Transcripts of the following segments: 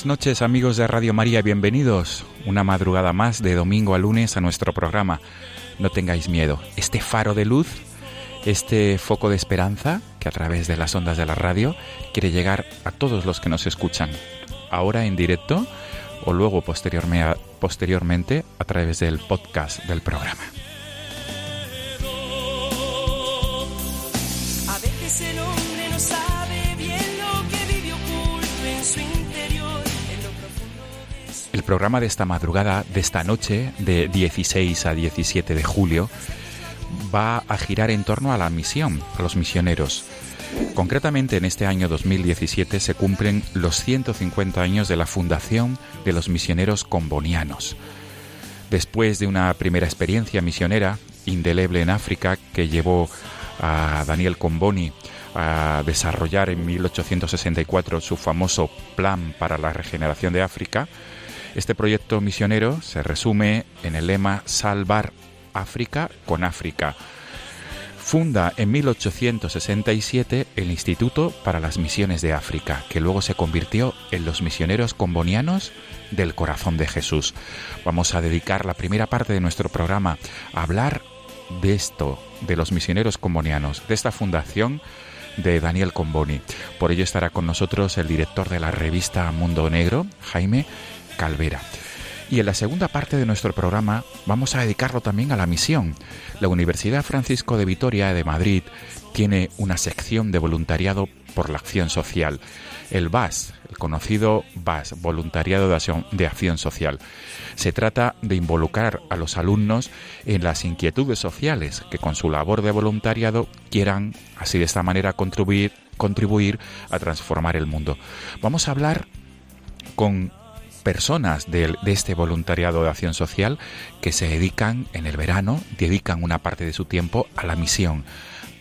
Buenas noches amigos de Radio María, bienvenidos una madrugada más de domingo a lunes a nuestro programa. No tengáis miedo, este faro de luz, este foco de esperanza que a través de las ondas de la radio quiere llegar a todos los que nos escuchan, ahora en directo o luego posteriorme- posteriormente a través del podcast del programa. A El programa de esta madrugada, de esta noche, de 16 a 17 de julio, va a girar en torno a la misión, a los misioneros. Concretamente en este año 2017 se cumplen los 150 años de la fundación de los misioneros combonianos. Después de una primera experiencia misionera indeleble en África que llevó a Daniel Comboni a desarrollar en 1864 su famoso Plan para la Regeneración de África, este proyecto misionero se resume en el lema Salvar África con África. Funda en 1867 el Instituto para las Misiones de África, que luego se convirtió en los misioneros combonianos del corazón de Jesús. Vamos a dedicar la primera parte de nuestro programa a hablar de esto, de los misioneros combonianos, de esta fundación de Daniel Comboni. Por ello estará con nosotros el director de la revista Mundo Negro, Jaime Calvera. Y en la segunda parte de nuestro programa vamos a dedicarlo también a la misión. La Universidad Francisco de Vitoria de Madrid tiene una sección de voluntariado por la acción social. El VAS, el conocido VAS, Voluntariado de Acción, de Acción Social. Se trata de involucrar a los alumnos en las inquietudes sociales que con su labor de voluntariado quieran, así de esta manera, contribuir, contribuir a transformar el mundo. Vamos a hablar con personas de, de, este voluntariado de acción social que se dedican en el verano, dedican una parte de su tiempo a la misión,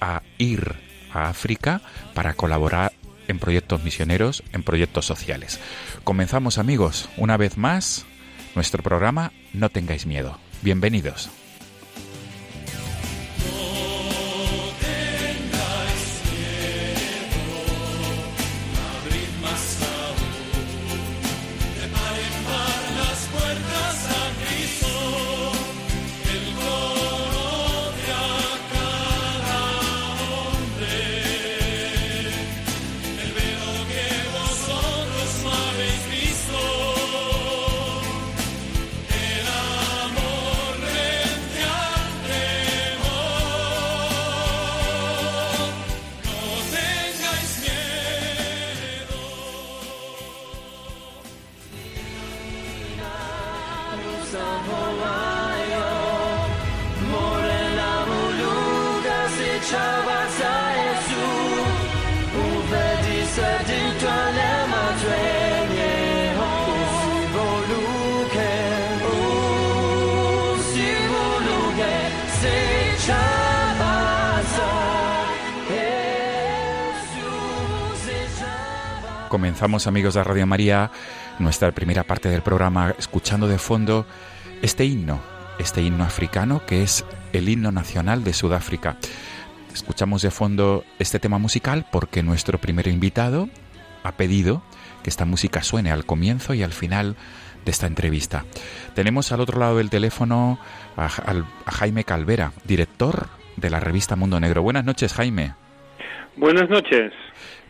a ir a África para colaborar en proyectos misioneros, en proyectos sociales. Comenzamos amigos, una vez más, nuestro programa No tengáis miedo. Bienvenidos. Amigos de Radio María, nuestra primera parte del programa escuchando de fondo este himno, este himno africano que es el himno nacional de Sudáfrica. Escuchamos de fondo este tema musical porque nuestro primer invitado ha pedido que esta música suene al comienzo y al final de esta entrevista. Tenemos al otro lado del teléfono a Jaime Calvera, director de la revista Mundo Negro. Buenas noches, Jaime. Buenas noches.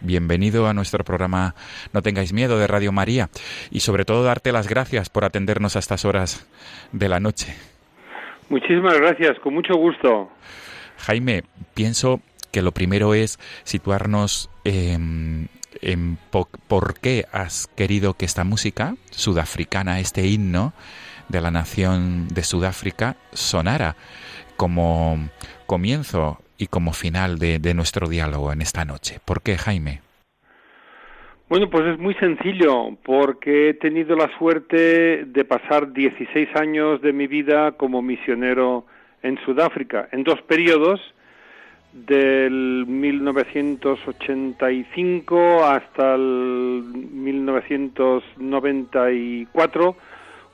Bienvenido a nuestro programa No tengáis miedo de Radio María y sobre todo darte las gracias por atendernos a estas horas de la noche. Muchísimas gracias, con mucho gusto. Jaime, pienso que lo primero es situarnos en, en po por qué has querido que esta música sudafricana, este himno de la nación de Sudáfrica, sonara como comienzo y como final de, nuestro diálogo en esta noche. ¿Por qué, Jaime? Bueno, pues es muy sencillo, porque he tenido la suerte de pasar 16 años de mi vida como misionero en Sudáfrica, en dos periodos, del 1985 hasta el 1994,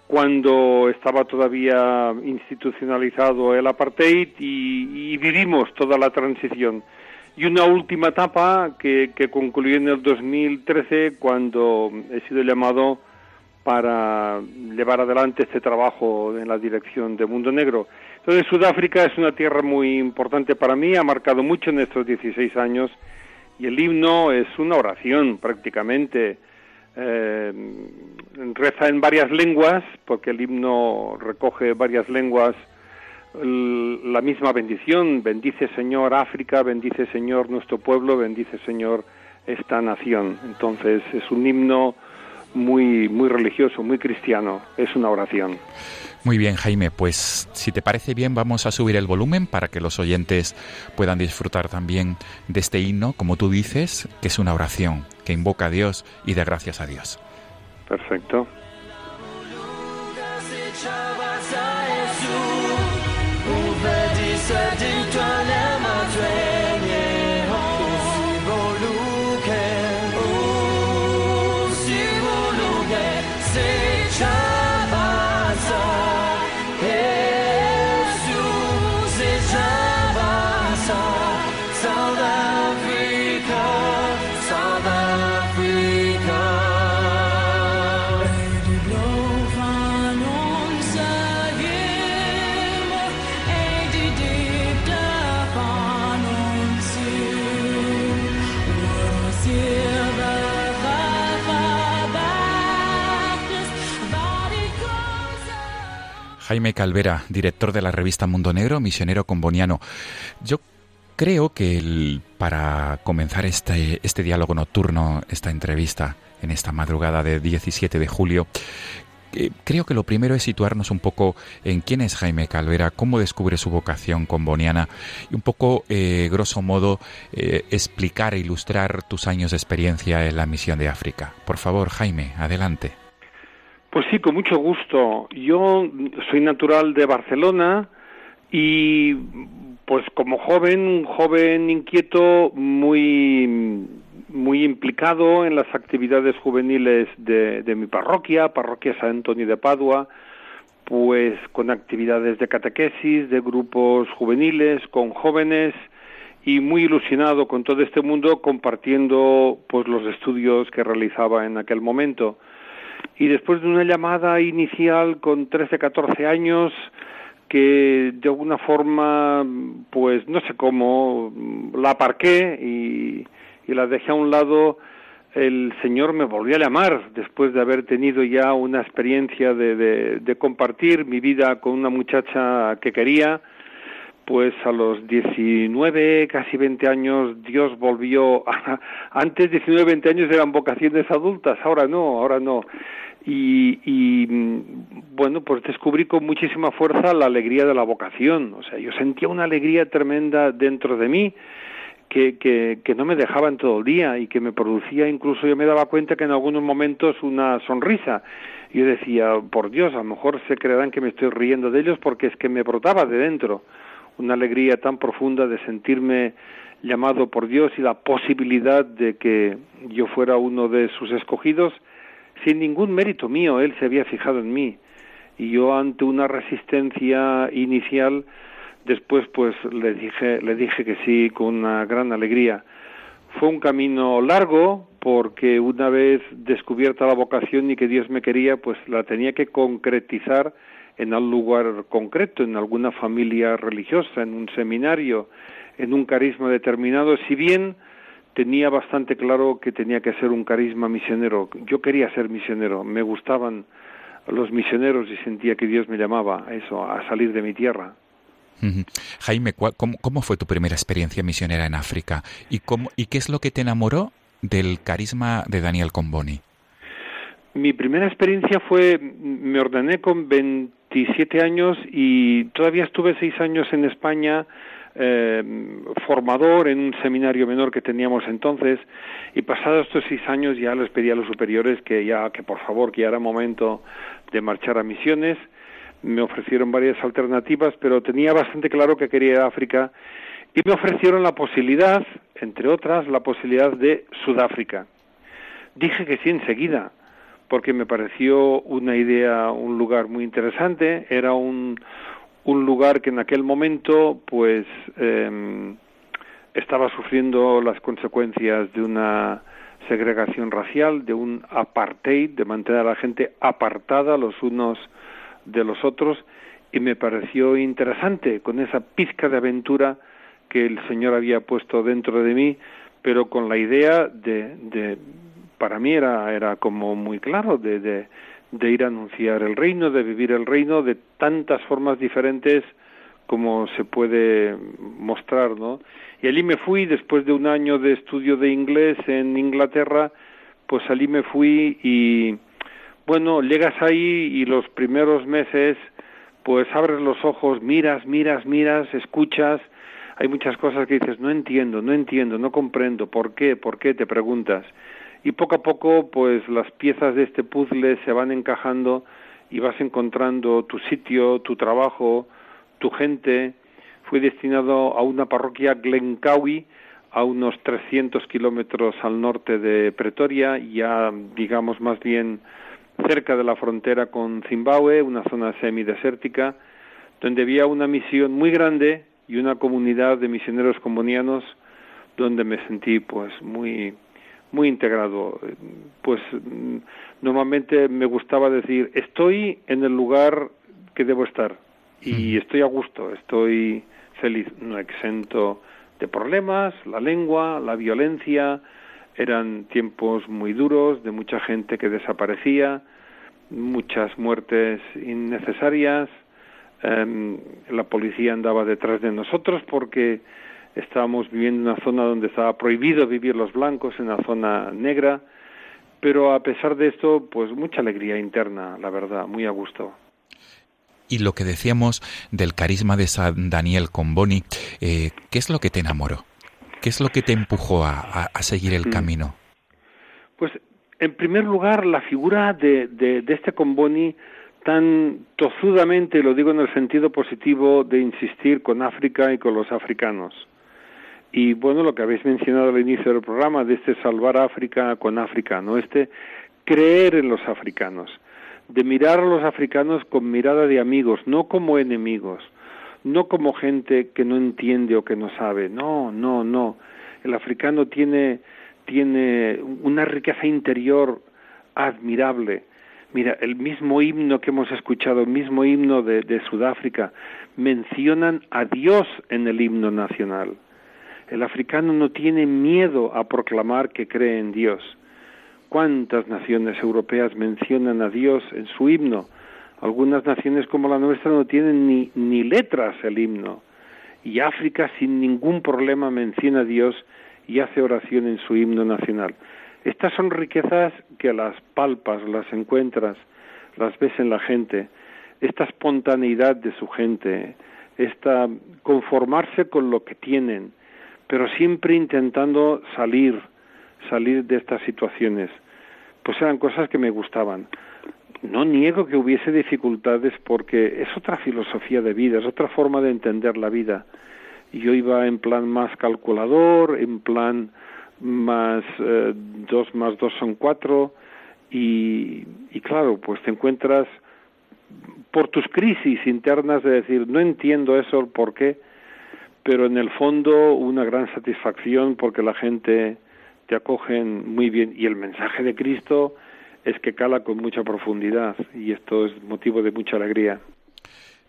cuando estaba todavía institucionalizado el apartheid y, vivimos toda la transición. Y una última etapa que, que, concluyó en el 2013 cuando he sido llamado para llevar adelante este trabajo en la dirección de Mundo Negro. Entonces Sudáfrica es una tierra muy importante para mí, ha marcado mucho en estos 16 años y el himno es una oración prácticamente eh, reza en varias lenguas, porque el himno recoge varias lenguas la misma bendición. Bendice Señor África, bendice Señor nuestro pueblo, bendice Señor esta nación. Entonces es un himno muy, muy religioso, muy cristiano, es una oración. Muy bien, Jaime, pues si te parece bien vamos a subir el volumen para que los oyentes puedan disfrutar también de este himno, como tú dices, que es una oración que invoca a Dios y da gracias a Dios. Perfecto. Jaime Calvera, director de la revista Mundo Negro, misionero comboniano. Yo creo que para comenzar este, este diálogo nocturno, esta entrevista en esta madrugada de 17 de julio, eh, creo que lo primero es situarnos un poco en quién es Jaime Calvera, cómo descubre su vocación comboniana y un poco, eh, grosso modo, eh, explicar e ilustrar tus años de experiencia en la misión de África. Por favor, Jaime, adelante. Pues sí, con mucho gusto. Yo soy natural de Barcelona y pues como joven, un joven inquieto, muy muy implicado en las actividades juveniles de, mi parroquia, parroquia San Antonio de Padua, pues con actividades de catequesis, de grupos juveniles, con jóvenes y muy ilusionado con todo este mundo compartiendo pues los estudios que realizaba en aquel momento y después de una llamada inicial con 13, 14 años que de alguna forma, pues no sé cómo, la aparqué y, y la dejé a un lado, el Señor me volvió a llamar después de haber tenido ya una experiencia de, de, de compartir mi vida con una muchacha que quería, pues a los 19, casi 20 años, Dios volvió. A, antes 19, 20 años eran vocaciones adultas, ahora no, ahora no. Y, y, bueno, pues descubrí con muchísima fuerza la alegría de la vocación. O sea, yo sentía una alegría tremenda dentro de mí. Que, que, que no me dejaba en todo el día y que me producía incluso yo me daba cuenta que en algunos momentos una sonrisa yo decía por Dios a lo mejor se creerán que me estoy riendo de ellos porque es que me brotaba de dentro una alegría tan profunda de sentirme llamado por Dios y la posibilidad de que yo fuera uno de sus escogidos sin ningún mérito mío, él se había fijado en mí y yo ante una resistencia inicial después pues le dije le dije que sí con una gran alegría. Fue un camino largo porque una vez descubierta la vocación y que Dios me quería, pues la tenía que concretizar en algún lugar concreto, en alguna familia religiosa, en un seminario, en un carisma determinado, si bien tenía bastante claro que tenía que ser un carisma misionero. Yo quería ser misionero, me gustaban los misioneros y sentía que Dios me llamaba a eso, a salir de mi tierra. Jaime, ¿cómo, fue tu primera experiencia misionera en África? ¿Y, cómo, ¿Y qué es lo que te enamoró del carisma de Daniel Comboni? Mi primera experiencia fue, me ordené con 27 años y todavía estuve seis años en España eh, formador en un seminario menor que teníamos entonces y pasados estos seis años ya les pedí a los superiores que ya que por favor que ya era momento de marchar a misiones. Me ofrecieron varias alternativas pero tenía bastante claro que quería ir a África y me ofrecieron la posibilidad entre otras la posibilidad de Sudáfrica. Dije que sí enseguida porque me pareció una idea un lugar muy interesante. Era un un lugar que en aquel momento pues em, estaba sufriendo las consecuencias de una segregación racial, de un apartheid, de mantener a la gente apartada los unos de los otros, y me pareció interesante con esa pizca de aventura que el Señor había puesto dentro de mí, pero con la idea de, de para mí era, era como muy claro, de, de, de ir a anunciar el reino, de vivir el reino de tantas formas diferentes como se puede mostrar, ¿no? Y allí me fui después de un año de estudio de inglés en Inglaterra, pues allí me fui y bueno, llegas ahí y los primeros meses pues abres los ojos, miras, miras, miras, escuchas, hay muchas cosas que dices, no entiendo, no entiendo, no comprendo, ¿por qué? ¿Por qué? Te preguntas y poco a poco pues las piezas de este puzzle se van encajando y vas encontrando tu sitio, tu trabajo, tu gente. Fui destinado a una parroquia Glencowie, a unos 300 kilómetros al norte de Pretoria, ya digamos más bien cerca de la frontera con Zimbabue, una zona semidesértica, donde había una misión muy grande y una comunidad de misioneros combonianos donde me sentí pues muy muy integrado. Pues mm, normalmente me gustaba decir, estoy en el lugar que debo estar y estoy a gusto, estoy feliz, no exento de problemas, la lengua, la violencia, eran tiempos muy duros, de mucha gente que desaparecía, muchas muertes innecesarias, em, la policía andaba detrás de nosotros porque estábamos viviendo en una zona donde estaba prohibido vivir los blancos, en una zona negra, pero a pesar de esto, pues mucha alegría interna, la verdad, muy a gusto. Y lo que decíamos del carisma de San Daniel Comboni, eh, ¿qué es lo que te enamoró? ¿Qué es lo que te empujó a, seguir el mm. camino? Pues, en primer lugar, la figura de, de, de este Comboni tan tozudamente, lo digo en el sentido positivo, de insistir con África y con los africanos. Y bueno, lo que habéis mencionado al inicio del programa, de este salvar África con África, ¿no? Este creer en los africanos, de mirar a los africanos con mirada de amigos, no como enemigos, no como gente que no entiende o que no sabe, no, no, no. El africano tiene, tiene una riqueza interior admirable. Mira, el mismo himno que hemos escuchado, el mismo himno de, de Sudáfrica, mencionan a Dios en el himno nacional. El africano no tiene miedo a proclamar que cree en Dios. ¿Cuántas naciones europeas mencionan a Dios en su himno? Algunas naciones como la nuestra no tienen ni, ni letras el himno. Y África sin ningún problema menciona a Dios y hace oración en su himno nacional. Estas son riquezas que las palpas, las encuentras, las ves en la gente. Esta espontaneidad de su gente, esta conformarse con lo que tienen, pero siempre intentando salir, salir de estas situaciones. pues eran cosas que me gustaban. No niego que hubiese dificultades porque es otra filosofía de vida, es otra forma de entender la vida. Yo iba en plan más calculador, en plan más eh, dos más dos son cuatro y, y claro, pues te encuentras por tus crisis internas de decir, no entiendo eso, por qué, pero en el fondo una gran satisfacción porque la gente te acogen muy bien y el mensaje de Cristo es que cala con mucha profundidad y esto es motivo de mucha alegría.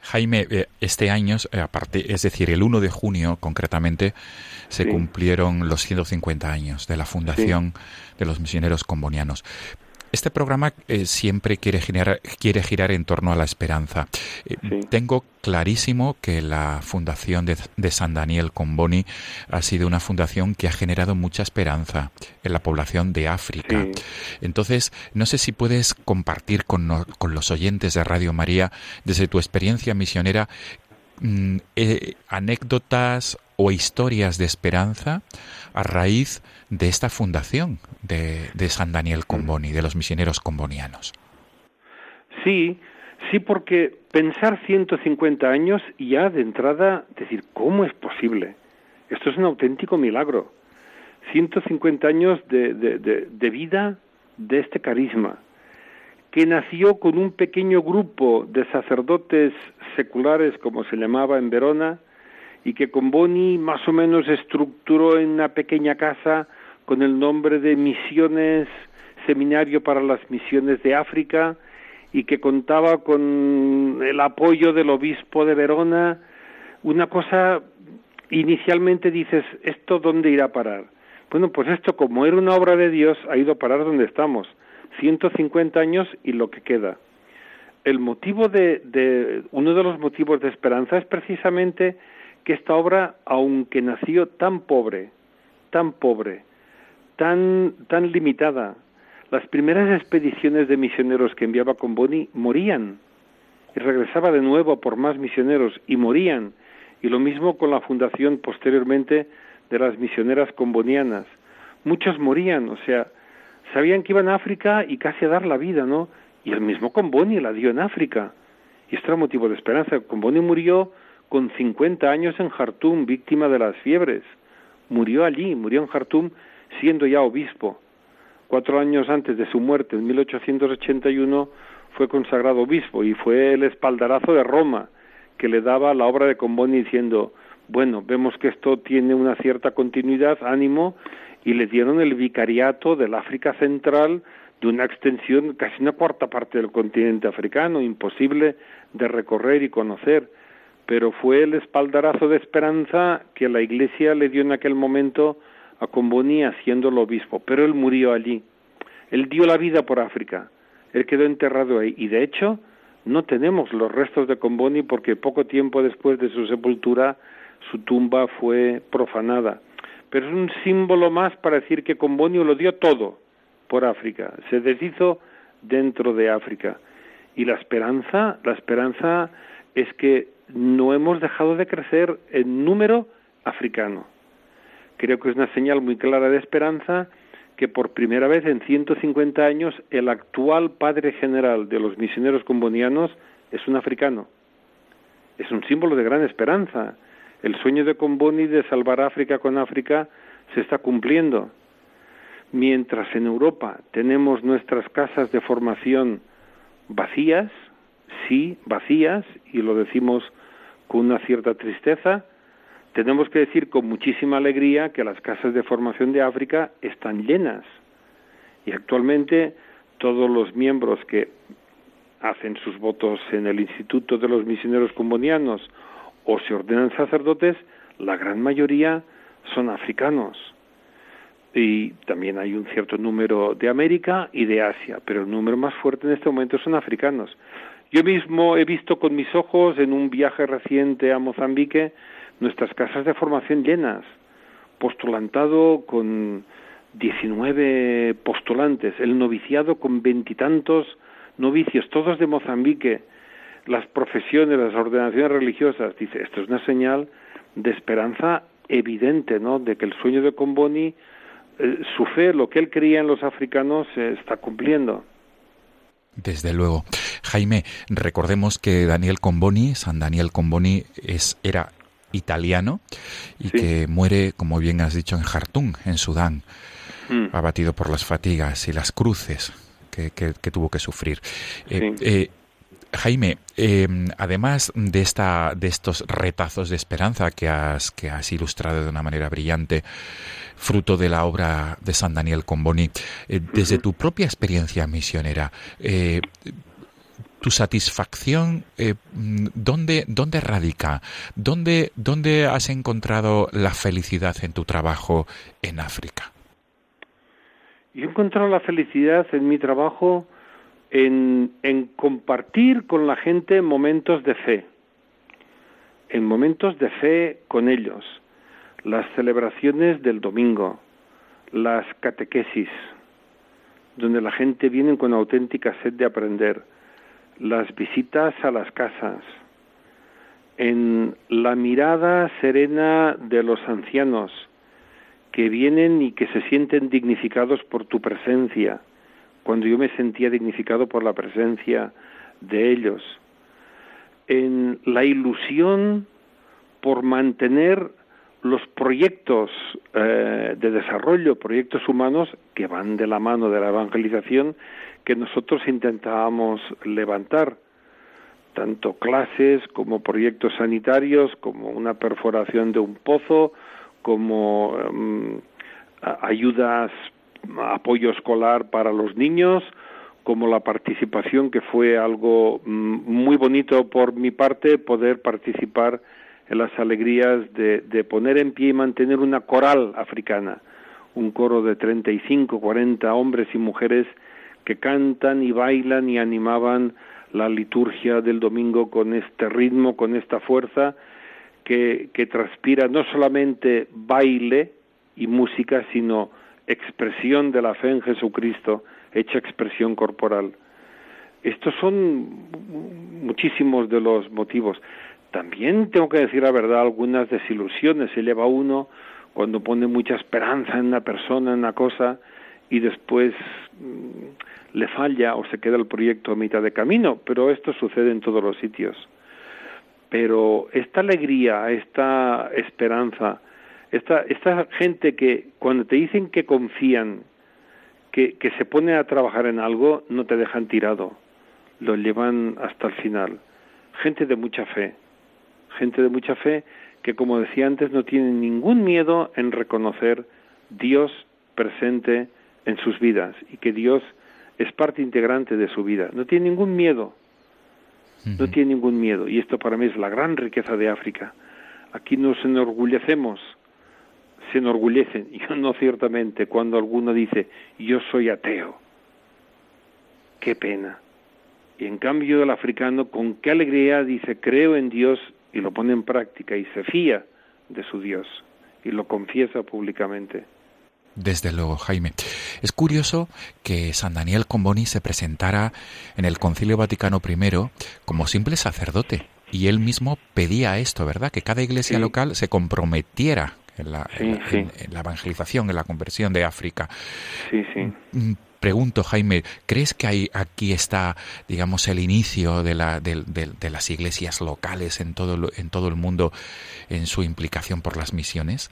Jaime, eh, este año, eh, aparte, es decir, el 1 de junio concretamente, se cumplieron los 150 años de la fundación de los misioneros combonianos. Este programa eh, siempre quiere, generar, quiere girar en torno a la esperanza. Eh, tengo clarísimo que la fundación de, San Daniel Comboni ha sido una fundación que ha generado mucha esperanza en la población de África. Entonces, no sé si puedes compartir con, con los oyentes de Radio María, desde tu experiencia misionera, mm, eh, anécdotas o historias de esperanza a raíz de esta fundación de, de San Daniel Comboni, de los misioneros combonianos. Sí, sí, porque pensar 150 años y ya de entrada decir, ¿cómo es posible? Esto es un auténtico milagro. 150 años de, de, de, de vida de este carisma, que nació con un pequeño grupo de sacerdotes seculares, como se llamaba en Verona, y que con Boni más o menos estructuró en una pequeña casa con el nombre de Misiones, Seminario para las Misiones de África, y que contaba con el apoyo del obispo de Verona, una cosa, inicialmente dices, ¿esto dónde irá a parar? Bueno, pues esto como era una obra de Dios, ha ido a parar donde estamos, 150 años y lo que queda. El motivo de, de uno de los motivos de esperanza es precisamente que esta obra, aunque nació tan pobre, tan pobre, tan, tan limitada, las primeras expediciones de misioneros que enviaba con Boni morían y regresaba de nuevo por más misioneros y morían. Y lo mismo con la fundación posteriormente de las misioneras combonianas. Muchos morían, o sea, sabían que iban a África y casi a dar la vida, ¿no? Y el mismo Comboni la dio en África. Y esto era motivo de esperanza. Comboni murió con 50 años en Jartum, víctima de las fiebres. Murió allí, murió en Jartum siendo ya obispo. Cuatro años antes de su muerte, en 1881, fue consagrado obispo y fue el espaldarazo de Roma que le daba la obra de Comboni diciendo, bueno, vemos que esto tiene una cierta continuidad, ánimo, y le dieron el vicariato del África Central de una extensión casi una cuarta parte del continente africano, imposible de recorrer y conocer pero fue el espaldarazo de esperanza que la Iglesia le dio en aquel momento a Comboni haciéndolo obispo, pero él murió allí. Él dio la vida por África, él quedó enterrado ahí y de hecho no tenemos los restos de Comboni porque poco tiempo después de su sepultura su tumba fue profanada. Pero es un símbolo más para decir que Comboni lo dio todo por África, se deshizo dentro de África. Y la esperanza, la esperanza es que no hemos dejado de crecer en número africano. Creo que es una señal muy clara de esperanza que por primera vez en 150 años el actual padre general de los misioneros combonianos es un africano. Es un símbolo de gran esperanza. El sueño de Comboni de salvar África con África se está cumpliendo. Mientras en Europa tenemos nuestras casas de formación vacías, sí, vacías, y lo decimos con una cierta tristeza, tenemos que decir con muchísima alegría que las casas de formación de África están llenas. Y actualmente todos los miembros que hacen sus votos en el Instituto de los Misioneros Combonianos o se ordenan sacerdotes, la gran mayoría son africanos. Y también hay un cierto número de América y de Asia, pero el número más fuerte en este momento son africanos. Yo mismo he visto con mis ojos en un viaje reciente a Mozambique nuestras casas de formación llenas, postulantado con 19 postulantes, el noviciado con veintitantos novicios, todos de Mozambique, las profesiones, las ordenaciones religiosas. Dice, esto es una señal de esperanza evidente, ¿no? De que el sueño de Comboni eh, su fe, lo que él creía en los africanos, se está cumpliendo. Desde luego. Jaime, recordemos que Daniel Comboni, San Daniel Comboni, es, era italiano y Sí. que muere, como bien has dicho, en Jartum, en Sudán, Mm. abatido por las fatigas y las cruces que, que- que tuvo que sufrir. Eh, eh, Jaime, eh, además de esta, de estos retazos de esperanza que has, que has ilustrado de una manera brillante, fruto de la obra de San Daniel Comboni, eh, desde tu propia experiencia misionera, eh, tu satisfacción, eh, ¿dónde, ¿dónde radica? ¿Dónde, ¿Dónde has encontrado la felicidad en tu trabajo en África? Yo he encontrado la felicidad en mi trabajo en, compartir con la gente momentos de fe, en momentos de fe con ellos, las celebraciones del domingo, las catequesis, donde la gente viene con auténtica sed de aprender, las visitas a las casas, en la mirada serena de los ancianos, que vienen y que se sienten dignificados por tu presencia, cuando yo me sentía dignificado por la presencia de ellos, en la ilusión por mantener los proyectos eh, de desarrollo, proyectos humanos que van de la mano de la evangelización que nosotros intentábamos levantar, tanto clases como proyectos sanitarios, como una perforación de un pozo, como um, ayudas, apoyo escolar para los niños, como la participación, que fue algo um, muy bonito por mi parte, poder participar en las alegrías de, de, poner en pie y mantener una coral africana, un coro de 35, 40 hombres y mujeres que cantan y bailan y animaban la liturgia del domingo con este ritmo, con esta fuerza, que, que transpira no solamente baile y música, sino expresión de la fe en Jesucristo, hecha expresión corporal. Estos son muchísimos de los motivos. También tengo que decir la verdad, algunas desilusiones se lleva uno cuando pone mucha esperanza en una persona, en una cosa, y después mmm, le falla o se queda el proyecto a mitad de camino, pero esto sucede en todos los sitios pero esta alegría, esta esperanza, esta, esta gente que cuando te dicen que confían, que, que se pone a trabajar en algo, no te dejan tirado, lo llevan hasta el final. Gente de mucha fe, gente de mucha fe que, como decía antes, no tienen ningún miedo en reconocer Dios presente en sus vidas y que Dios es parte integrante de su vida. No tienen ningún miedo no tiene ningún miedo y esto para mí es la gran riqueza de África. Aquí nos enorgullecemos, se enorgullecen, yo no ciertamente, cuando alguno dice yo soy ateo. Qué pena. Y en cambio el africano con qué alegría dice creo en Dios y lo pone en práctica y se fía de su Dios y lo confiesa públicamente. Desde luego, Jaime. Es curioso que San Daniel Comboni se presentara en el Concilio Vaticano I como simple sacerdote y él mismo pedía esto, ¿verdad? Que cada iglesia Sí. local se comprometiera en la, Sí, en la- sí. en- en la evangelización, en la conversión de África. Sí, sí. Mm, Pregunto, Jaime, ¿crees que hay, aquí está, digamos, el inicio de, la, de, de- de las iglesias locales en todo, en todo el mundo en su implicación por las misiones?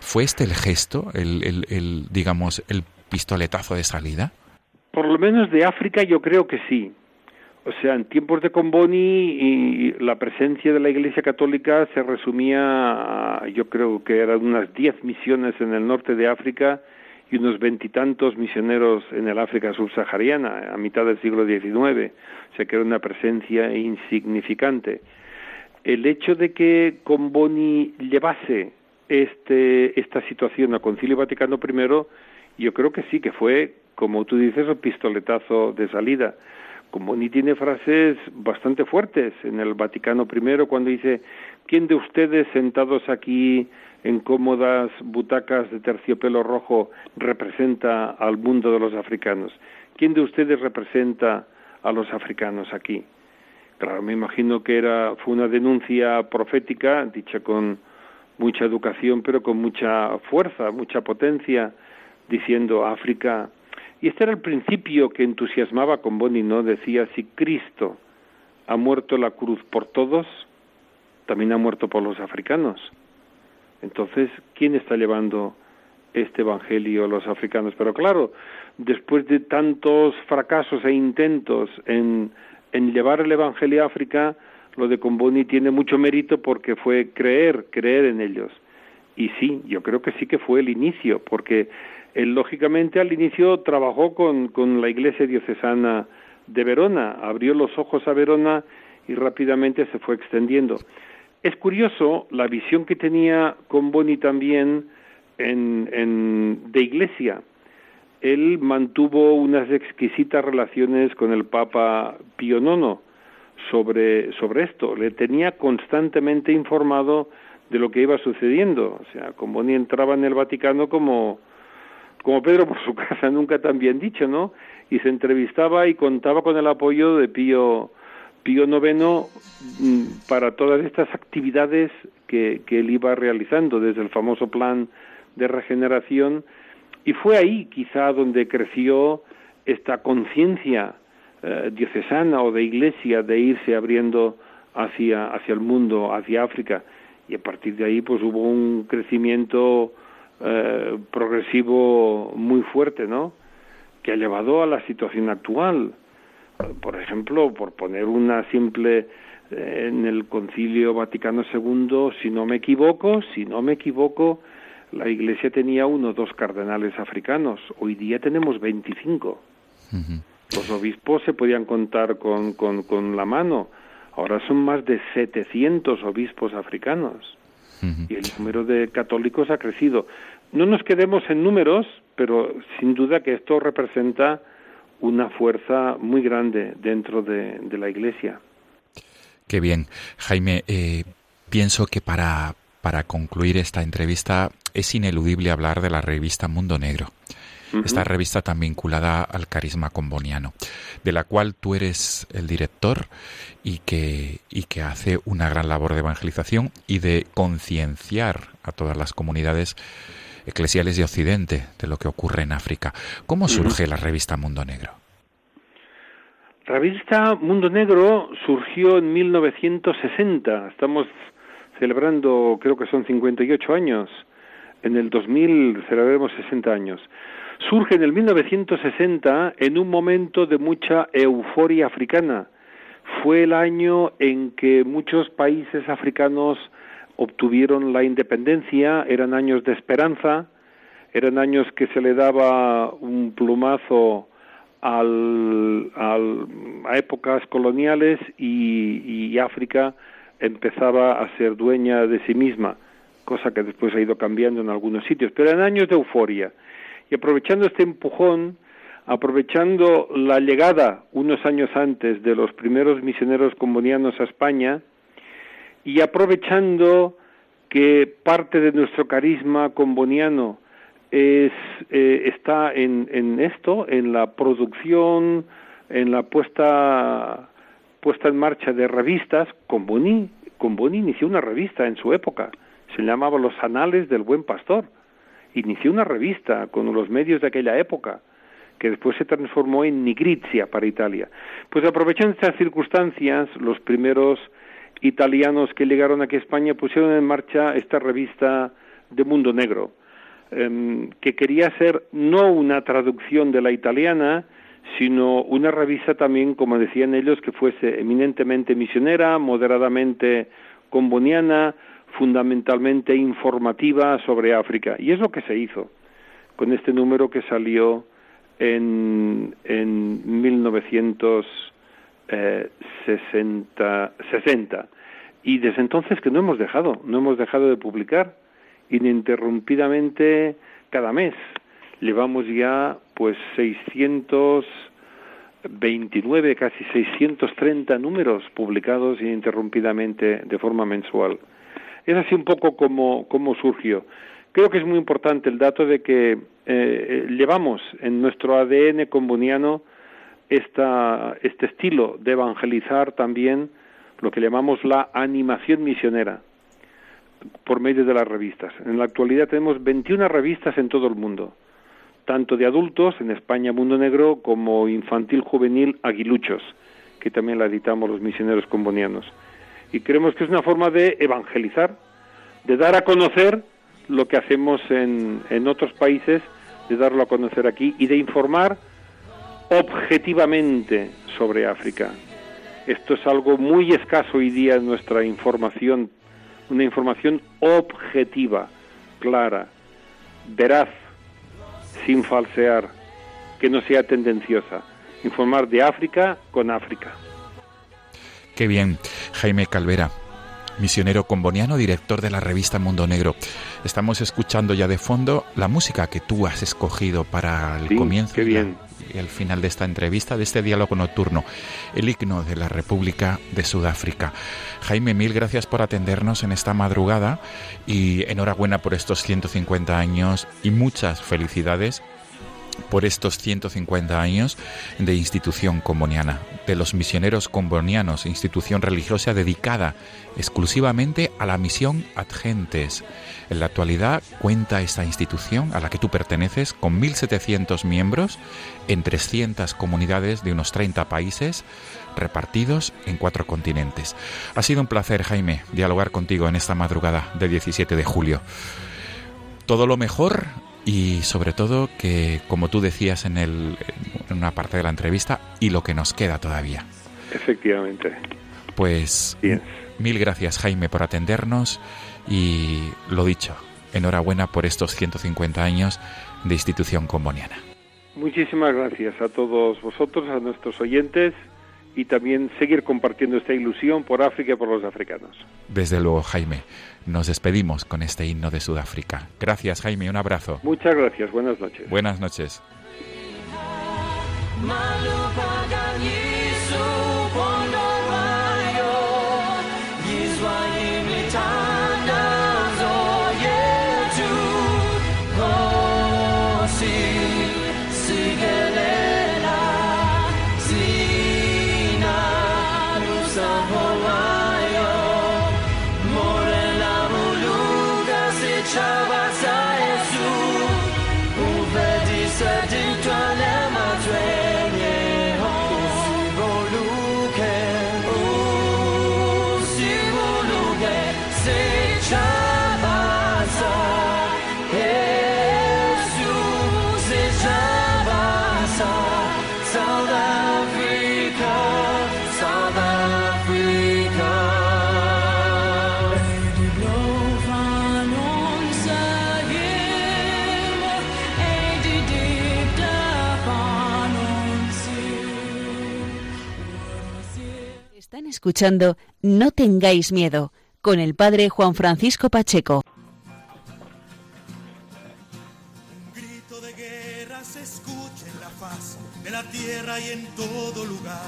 ¿Fue este el gesto, el, el- el, digamos, el pistoletazo de salida? Por lo menos de África yo creo que sí. O sea, en tiempos de Comboni y la presencia de la Iglesia Católica se resumía, a, yo creo que eran unas diez misiones en el norte de África y unos veintitantos misioneros en el África subsahariana a mitad del siglo XIX. O sea, que era una presencia insignificante. El hecho de que Comboni llevase este, esta situación al Concilio Vaticano I, yo creo que sí, que fue, como tú dices, el pistoletazo de salida. Comboni tiene frases bastante fuertes en el Vaticano I cuando dice, ¿quién de ustedes sentados aquí en cómodas butacas de terciopelo rojo representa al mundo de los africanos? ¿Quién de ustedes representa a los africanos aquí? Claro, me imagino que era fue una denuncia profética dicha con mucha educación, pero con mucha fuerza, mucha potencia diciendo África. Y este era el principio que entusiasmaba con Boni, ¿no? Decía, si Cristo ha muerto la cruz por todos, también ha muerto por los africanos. Entonces, ¿quién está llevando este evangelio a los africanos? Pero claro, después de tantos fracasos e intentos en, en llevar el evangelio a África, lo de Comboni tiene mucho mérito porque fue creer, creer en ellos. Y sí, yo creo que sí que fue el inicio, porque él lógicamente al inicio trabajó con, con la iglesia diocesana de Verona, abrió los ojos a Verona y rápidamente se fue extendiendo. Es curioso la visión que tenía Comboni también en, en, de iglesia. Él mantuvo unas exquisitas relaciones con el Papa Pío IX sobre, sobre esto. Le tenía constantemente informado de lo que iba sucediendo. O sea, Comboni entraba en el Vaticano como, como Pedro por su casa, nunca tan bien dicho, ¿no? Y se entrevistaba y contaba con el apoyo de Pío, Pío IX mm, para todas estas actividades que, que él iba realizando, desde el famoso plan de regeneración, y fue ahí quizá donde creció esta conciencia eh, diocesana o de iglesia de irse abriendo hacia, hacia el mundo, hacia África. Y a partir de ahí pues hubo un crecimiento eh, progresivo muy fuerte, ¿no? Que ha llevado a la situación actual. Por ejemplo, por poner una simple eh, en el Concilio Vaticano II, si no me equivoco, si no me equivoco, la Iglesia tenía uno o dos cardenales africanos. Hoy día tenemos 25. Los obispos se podían contar con, con, con, la mano. Ahora son más de 700 obispos africanos. Y el número de católicos ha crecido. No nos quedemos en números, pero sin duda que esto representa una fuerza muy grande dentro de, de la Iglesia. Qué bien. Jaime, eh, pienso que para, para concluir esta entrevista es ineludible hablar de la revista Mundo Negro. Esta revista tan vinculada al carisma comboniano, de la cual tú eres el director y que, y que hace una gran labor de evangelización y de concienciar a todas las comunidades eclesiales de Occidente de lo que ocurre en África. ¿Cómo surge la revista Mundo Negro? La revista Mundo Negro surgió en 1960. Estamos celebrando, creo que son 58 años. En el 2000 celebraremos 60 años. Surge en el 1960 en un momento de mucha euforia africana. Fue el año en que muchos países africanos obtuvieron la independencia, eran años de esperanza, eran años que se le daba un plumazo al, al, a épocas coloniales y, y África empezaba a ser dueña de sí misma, cosa que después ha ido cambiando en algunos sitios, pero en años de euforia. Y aprovechando este empujón, aprovechando la llegada unos años antes de los primeros misioneros combonianos a España y aprovechando que parte de nuestro carisma comboniano es, eh, está en, esto, en la producción, en la puesta en marcha de revistas, con Boni inició una revista en su época, se llamaba Los Anales del Buen Pastor. Inició una revista con los medios de aquella época, que después se transformó en Nigrizia para Italia. Pues aprovechando estas circunstancias, los primeros italianos que llegaron aquí a España pusieron en marcha esta revista de Mundo Negro, eh, que quería ser no una traducción de la italiana, sino una revista también, como decían ellos, que fuese eminentemente misionera, moderadamente comboniana, fundamentalmente informativa sobre África. Y es lo que se hizo con este número que salió en, en 1960. 60. Y desde entonces que no hemos dejado, no hemos dejado de publicar ininterrumpidamente cada mes llevamos ya pues 629, casi 630 números publicados ininterrumpidamente de forma mensual. Es así un poco como, como surgió. Creo que es muy importante el dato de que eh, llevamos en nuestro ADN comboniano esta, este estilo de evangelizar también lo que llamamos la animación misionera por medio de las revistas. En la actualidad tenemos 21 revistas en todo el mundo tanto de adultos en España Mundo Negro como infantil juvenil Aguiluchos, que también la editamos los misioneros combonianos. Y creemos que es una forma de evangelizar, de dar a conocer lo que hacemos en, en otros países, de darlo a conocer aquí y de informar objetivamente sobre África. Esto es algo muy escaso hoy día en nuestra información, una información objetiva, clara, veraz, sin falsear, que no sea tendenciosa. Informar de África con África. Qué bien, Jaime Calvera, misionero comboniano, director de la revista Mundo Negro. Estamos escuchando ya de fondo la música que tú has escogido para el Sí, comienzo qué bien. y el final de esta entrevista, de este diálogo nocturno, el himno de la República de Sudáfrica. Jaime, mil gracias por atendernos en esta madrugada y enhorabuena por estos 150 años y muchas felicidades por estos 150 años de institución comboniana, de los misioneros combonianos, institución religiosa dedicada exclusivamente a la misión ad gentes. En la actualidad cuenta esta institución a la que tú perteneces con 1.700 miembros en 300 comunidades de unos 30 países repartidos en cuatro continentes. Ha sido un placer, Jaime, dialogar contigo en esta madrugada del 17 de julio todo lo mejor y sobre todo que, como tú decías en, el, en una parte de la entrevista, y lo que nos queda todavía. Efectivamente. Pues mil gracias Jaime por atendernos y lo dicho, enhorabuena por estos 150 años de institución comboniana. Muchísimas gracias a todos vosotros, a nuestros oyentes y también seguir compartiendo esta ilusión por África y por los africanos. Desde luego Jaime, nos despedimos con este himno de Sudáfrica. Gracias Jaime, un abrazo. Muchas gracias. Buenas noches. Buenas noches. Escuchando No tengáis miedo con el padre Juan Francisco Pacheco. Un grito de guerra se escucha en la faz de la tierra y en todo lugar.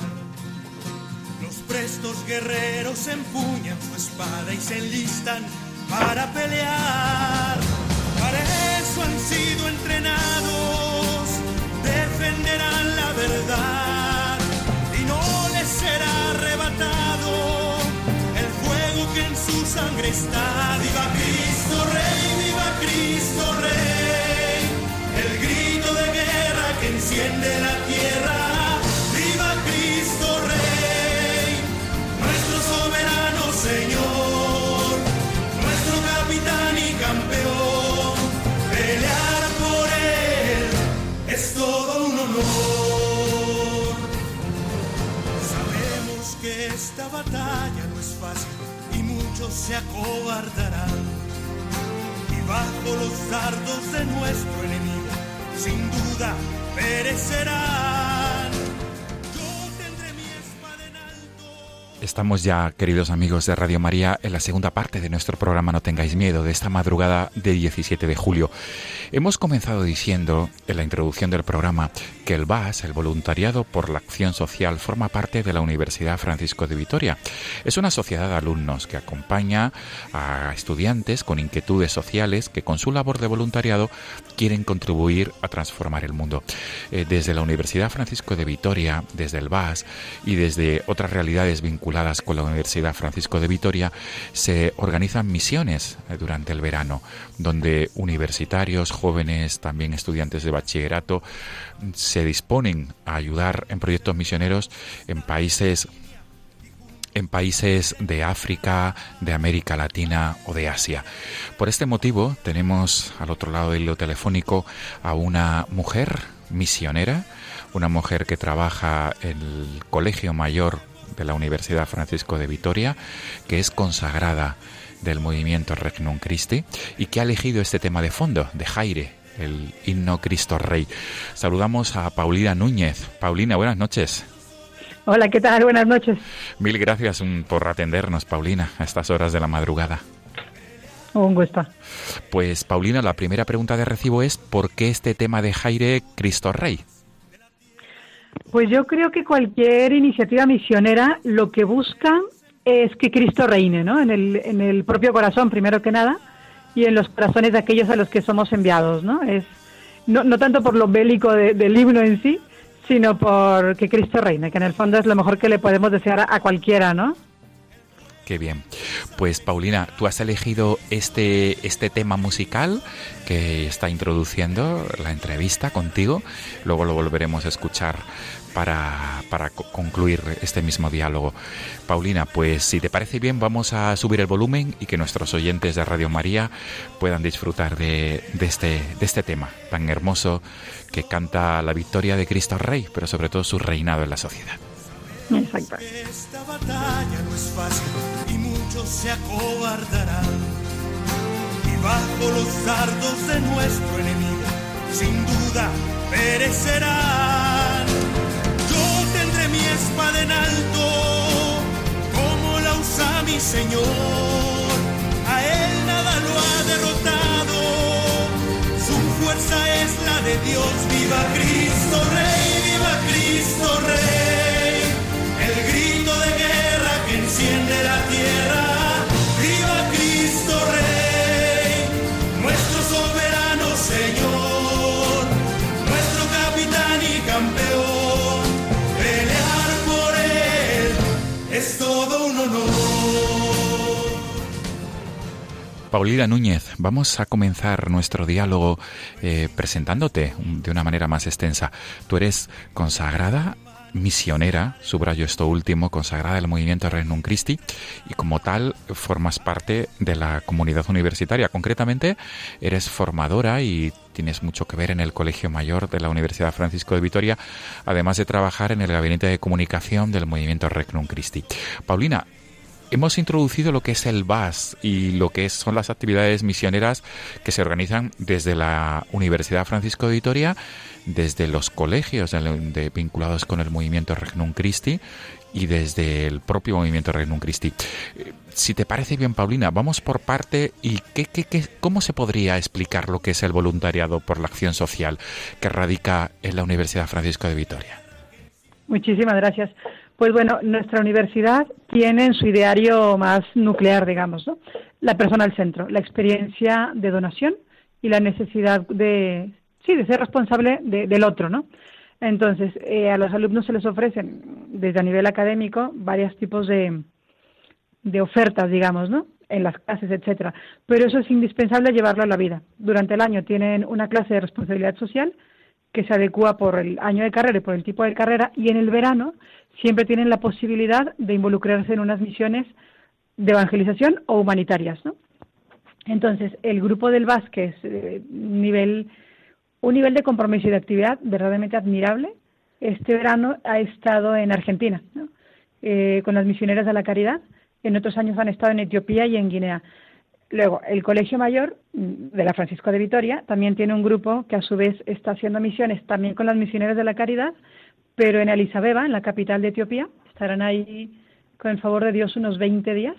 Los prestos guerreros empuñan su espada y se enlistan para pelear. Para eso han sido entrenados, defenderán la verdad su sangre está. Viva Cristo Rey, viva Cristo Rey, el grito de guerra que enciende la tierra. Viva Cristo Rey, nuestro soberano Señor, nuestro capitán y campeón. Pelear por él es todo un honor. Sabemos que esta batalla no es fácil muchos se acobardarán. Y bajo los dardos de nuestro enemigo, sin duda perecerán. Yo tendré mi espada en alto. Estamos ya, queridos amigos de Radio María, en la segunda parte de nuestro programa No tengáis miedo de esta madrugada de 17 de julio. Hemos comenzado diciendo en la introducción del programa que el VAS, el Voluntariado por la Acción Social, forma parte de la Universidad Francisco de Vitoria. Es una sociedad de alumnos que acompaña a estudiantes con inquietudes sociales que con su labor de voluntariado quieren contribuir a transformar el mundo. Eh, desde la Universidad Francisco de Vitoria, desde el VAS y desde otras realidades vinculadas con la Universidad Francisco de Vitoria, se organizan misiones eh, durante el verano, donde universitarios, jóvenes, también estudiantes de bachillerato, se disponen a ayudar en proyectos misioneros en países en países de África, de América Latina o de Asia. Por este motivo tenemos al otro lado del hilo telefónico a una mujer misionera, una mujer que trabaja en el Colegio Mayor de la Universidad Francisco de Vitoria, que es consagrada del movimiento Regnum Christi y que ha elegido este tema de fondo, de Jaire, el himno Cristo Rey. Saludamos a Paulina Núñez. Paulina, buenas noches. Hola, ¿qué tal? Buenas noches. Mil gracias mm, por atendernos, Paulina, a estas horas de la madrugada. Un gusto. Pues, Paulina, la primera pregunta de recibo es ¿por qué este tema de Jaire Cristo Rey? Pues yo creo que cualquier iniciativa misionera lo que busca es que Cristo reine, ¿no? En el, en el propio corazón, primero que nada, y en los corazones de aquellos a los que somos enviados, ¿no? Es no, no tanto por lo bélico de- del himno en sí, sino por que Cristo reine, que en el fondo es lo mejor que le podemos desear a, a cualquiera, ¿no? Qué bien. Pues Paulina, tú has elegido este, este tema musical que está introduciendo la entrevista contigo. Luego lo volveremos a escuchar para, para co- concluir este mismo diálogo. Paulina, pues si te parece bien, vamos a subir el volumen y que nuestros oyentes de Radio María puedan disfrutar de, de este, de este tema tan hermoso que canta la victoria de Cristo Rey, pero sobre todo su reinado en la sociedad. Exacto. Esta batalla no es fácil y muchos se acobardarán. Y bajo los dardos de nuestro enemigo, sin duda perecerán. Mi espada en alto, como la usa mi Señor. A él nada lo ha derrotado, su fuerza es la de Dios. Viva Cristo Rey, viva Cristo Rey. El grito es todo un honor. Paulina Núñez, vamos a comenzar nuestro diálogo eh, presentándote de una manera más extensa. Tú eres consagrada misionera, subrayo esto último, consagrada al movimiento Regnum Christi y como tal formas parte de la comunidad universitaria. Concretamente, eres formadora y tienes mucho que ver en el Colegio Mayor de la Universidad Francisco de Vitoria, además de trabajar en el Gabinete de Comunicación del movimiento Regnum Christi. Paulina, Hemos introducido lo que es el VAS y lo que son las actividades misioneras que se organizan desde la Universidad Francisco de Vitoria, desde los colegios de- vinculados con el movimiento Regnum Christi y desde el propio movimiento Regnum Christi. Eh, Si te parece bien, Paulina, vamos por parte y qué, qué- qué- cómo se podría explicar lo que es el voluntariado por la acción social que radica en la Universidad Francisco de Vitoria. Muchísimas gracias. Pues bueno, nuestra universidad tiene en su ideario más nuclear, digamos, ¿no? la persona al centro, la experiencia de donación y la necesidad de, sí, de ser responsable de- del otro, ¿no? Entonces, eh, a los alumnos se les ofrecen, desde a nivel académico, varios tipos de, de ofertas, digamos, ¿no? En las clases, etcétera. Pero eso es indispensable llevarlo a la vida. Durante el año tienen una clase de responsabilidad social que se adecua por el año de carrera y por el tipo de carrera, y en el verano siempre tienen la posibilidad de involucrarse en unas misiones de evangelización o humanitarias, ¿no? Entonces, el grupo del VAS, que es eh, nivel, un nivel de compromiso y de actividad verdaderamente admirable, este verano ha estado en Argentina, ¿no? Eh, con las misioneras de la caridad. En otros años han estado en Etiopía y en Guinea. Luego, el Colegio Mayor mm, de la Francisco de Vitoria también tiene un grupo que a su vez está haciendo misiones también con las misioneras de la caridad, pero en Addis en la capital de Etiopía. Estarán ahí, con el favor de Dios, unos 20 días.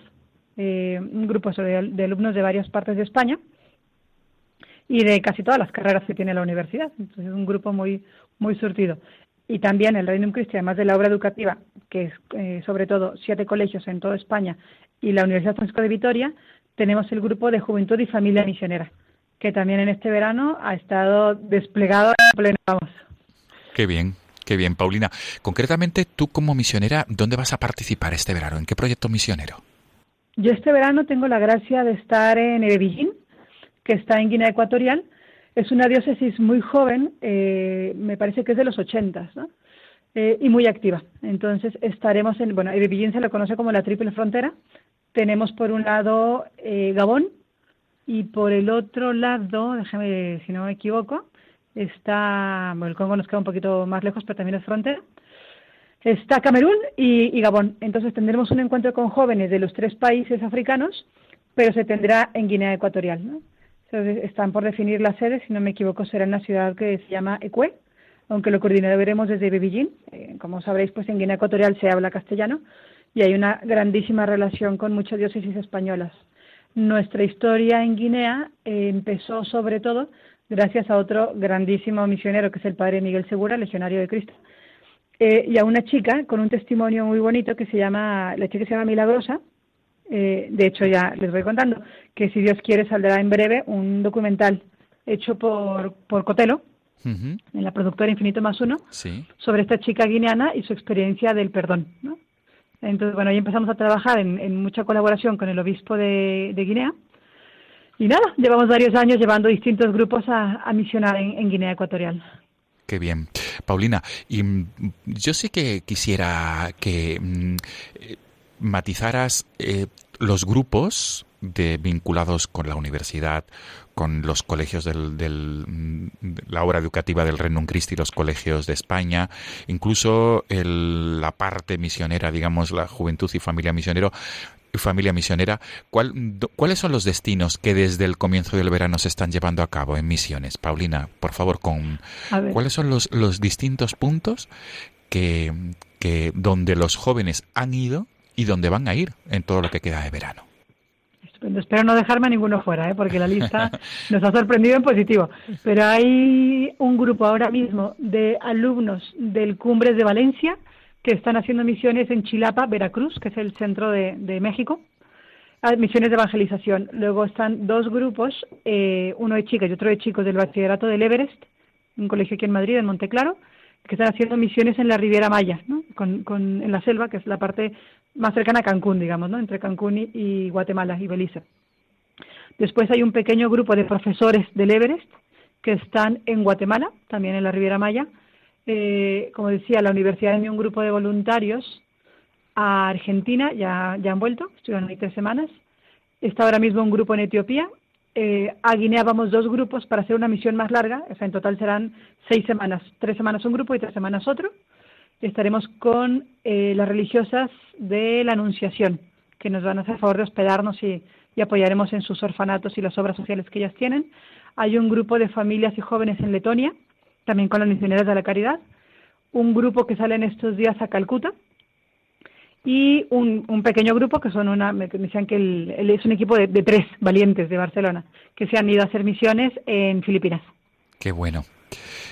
Eh, un grupo de alumnos de varias partes de España y de casi todas las carreras que tiene la universidad. Entonces, es un grupo muy, muy surtido. Y también el Reino Christi, además de la obra educativa, que es eh, sobre todo siete colegios en toda España y la Universidad Francisco de Vitoria, tenemos el grupo de Juventud y Familia Misionera, que también en este verano ha estado desplegado en pleno. Qué bien, Qué bien, Paulina. Concretamente, tú como misionera, ¿dónde vas a participar este verano? ¿En qué proyecto misionero? Yo este verano tengo la gracia de estar en Ebebillín, que está en Guinea Ecuatorial. Es una diócesis muy joven, eh, me parece que es de los 80, ¿no? Eh, y muy activa. Entonces estaremos en, bueno, Ebebillín se lo conoce como la triple frontera. Tenemos por un lado eh, Gabón y por el otro lado, déjame si no me equivoco, está, bueno, el Congo nos queda un poquito más lejos, pero también es frontera. Está Camerún y, Gabón. Entonces tendremos un encuentro con jóvenes de los tres países africanos, pero se tendrá en Guinea Ecuatorial. están por definir la sede, si no me equivoco, será en una ciudad que se llama Ecue, aunque lo coordinaremos desde Bebillín. Eh, como sabréis, pues en Guinea Ecuatorial se habla castellano y hay una grandísima relación con muchas diócesis españolas. Nuestra historia en Guinea eh, empezó sobre todo gracias a otro grandísimo misionero que es el padre Miguel Segura, legionario de Cristo, eh, y a una chica con un testimonio muy bonito que se llama, la chica se llama Milagrosa, eh, de hecho ya les voy contando, que si Dios quiere saldrá en breve un documental hecho por, por Cotelo, en la productora Infinito Más Uno, Sí. sobre esta chica guineana y su experiencia del perdón. ¿no? Entonces, bueno, ahí empezamos a trabajar en, en mucha colaboración con el obispo de, de Guinea. Y nada, llevamos varios años llevando distintos grupos a, misionar en, Guinea Ecuatorial. Qué bien. Paulina, y mm, yo sí que quisiera que mm, eh, matizaras eh, los grupos de, vinculados con la universidad, con los colegios del, mm, la obra educativa del Renum Christi, los colegios de España, incluso el- la parte misionera, digamos, la juventud y familia misionero, familia misionera, ¿cuál- do- ¿cuáles son los destinos que desde el comienzo del verano se están llevando a cabo en misiones? Paulina, por favor, con. ¿cuáles son los, los distintos puntos que, que donde los jóvenes han ido y donde van a ir en todo lo que queda de verano? Estupendo. Espero no dejarme a ninguno fuera, ¿eh? porque la lista nos ha sorprendido en positivo. Pero hay un grupo ahora mismo de alumnos del Cumbres de Valencia que están haciendo misiones en Chilapa, Veracruz, que es el centro de, México. Ah, Misiones de evangelización. Luego están dos grupos, eh, uno de chicas y otro de chicos del bachillerato del Everest, un colegio aquí en Madrid, en Monteclaro, que están haciendo misiones en la Riviera Maya, ¿no? con, con- en la selva, que es la parte más cercana a Cancún, digamos, ¿no? entre Cancún y, y Guatemala y Belice. Después hay un pequeño grupo de profesores del Everest que están en Guatemala, también en la Riviera Maya. Eh, como decía, la universidad envió un grupo de voluntarios a Argentina, ya, ya han vuelto, estuvieron ahí tres semanas. Está ahora mismo un grupo en Etiopía. Eh, a Guinea vamos dos grupos para hacer una misión más larga, o sea, en total serán seis semanas, tres semanas un grupo y tres semanas otro. Estaremos con eh, las religiosas de la Anunciación, que nos van a hacer favor de hospedarnos y, y apoyaremos en sus orfanatos y las obras sociales que ellas tienen. Hay un grupo de familias y jóvenes en Letonia, también con las misioneras de la caridad. Un grupo que sale en estos días a Calcuta, y un, un pequeño grupo que son una, me decían que el- es un equipo de, de tres valientes de Barcelona que se han ido a hacer misiones en Filipinas. Qué bueno,